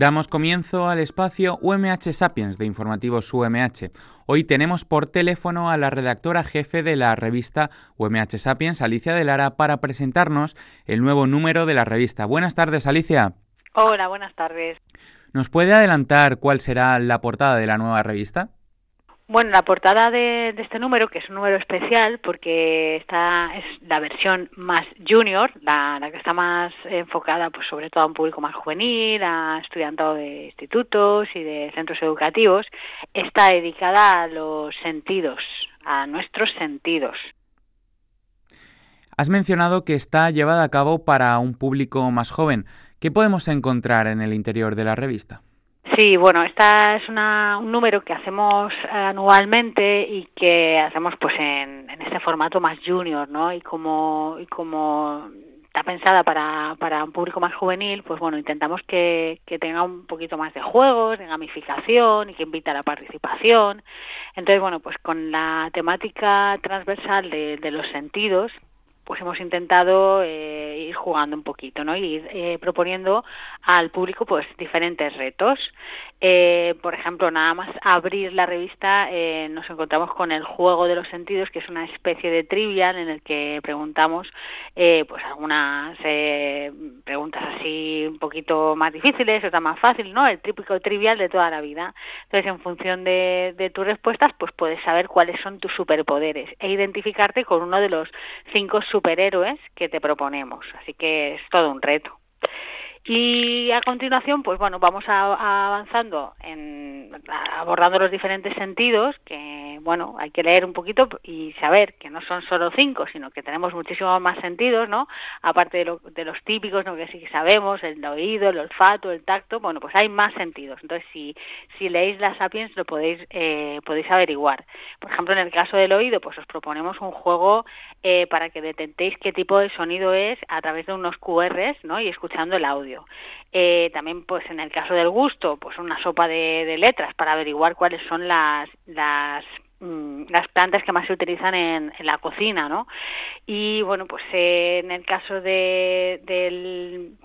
Damos comienzo al espacio UMH Sapiens de Informativos UMH. Hoy tenemos por teléfono a la redactora jefe de la revista UMH Sapiens, Alicia de Lara, para presentarnos el nuevo número de la revista. Buenas tardes, Alicia. Hola, buenas tardes. ¿Nos puede adelantar cuál será la portada de la nueva revista? Bueno, la portada de, este número, que es un número especial porque esta es la versión más junior, la, que está más enfocada pues sobre todo a un público más juvenil, a estudiantado de institutos y de centros educativos, está dedicada a los sentidos, a nuestros sentidos. Has mencionado que está llevada a cabo para un público más joven. ¿Qué podemos encontrar en el interior de la revista? Sí, bueno, esta es un número que hacemos anualmente y que hacemos pues en, este formato más junior, ¿no? Y como, y como está pensada para, para un público más juvenil, pues bueno, intentamos que, que tenga un poquito más de juegos, de gamificación y que invita a la participación. Entonces, bueno, pues con la temática transversal de los sentidos, pues hemos intentado eh, ir jugando un poquito, ¿no? Y eh, proponiendo al público pues diferentes retos. Eh, por ejemplo, nada más abrir la revista eh, nos encontramos con el juego de los sentidos, que es una especie de trivial en el que preguntamos eh, pues algunas eh, preguntas así un poquito más difíciles, otras más fáciles, ¿no? El típico trivial de toda la vida. Entonces, en función de, de tus respuestas, pues puedes saber cuáles son tus superpoderes e identificarte con uno de los cinco superhéroes que te proponemos. Así que es todo un reto. Y a continuación, pues bueno, vamos a, avanzando en abordando los diferentes sentidos, que bueno, hay que leer un poquito y saber que no son solo cinco, sino que tenemos muchísimos más sentidos, ¿no? Aparte de, de los típicos, ¿no? Que sí sabemos, el oído, el olfato, el tacto, bueno, pues hay más sentidos. Entonces, si, si leéis las Sapiens, lo podéis, eh, podéis averiguar. Por ejemplo, en el caso del oído, pues os proponemos un juego eh, para que detentéis qué tipo de sonido es a través de unos QRs, ¿no? Y escuchando el audio. Eh, también, pues en el caso del gusto, pues una sopa de, letras para averiguar cuáles son las, las mm, las plantas que más se utilizan en, la cocina, ¿no? Y bueno, pues en el caso de, del,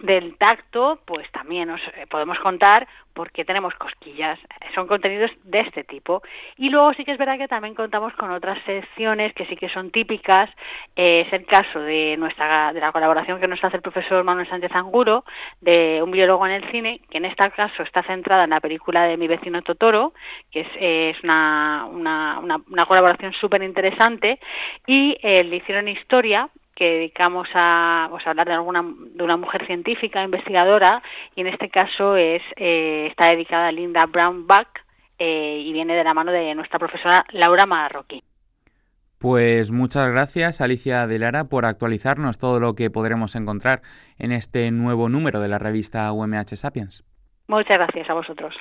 del tacto, pues también os eh, podemos contar porque tenemos cosquillas. Son contenidos de este tipo. Y luego sí que es verdad que también contamos con otras secciones que sí que son típicas. Eh, es el caso de nuestra de la colaboración que nos hace el profesor Manuel Sánchez Anguro, de un biólogo en el cine, que en este caso está centrada en la película de Mi vecino Totoro, que es, es una, una, una, colaboración súper interesante. Y eh, le hicieron historia que dedicamos a, pues, a hablar de alguna de una mujer científica investigadora y en este caso es eh, está dedicada a Linda Brown Buck eh, y viene de la mano de nuestra profesora Laura Marroquín. Pues muchas gracias Alicia de Lara por actualizarnos todo lo que podremos encontrar en este nuevo número de la revista UMH Sapiens. Muchas gracias a vosotros.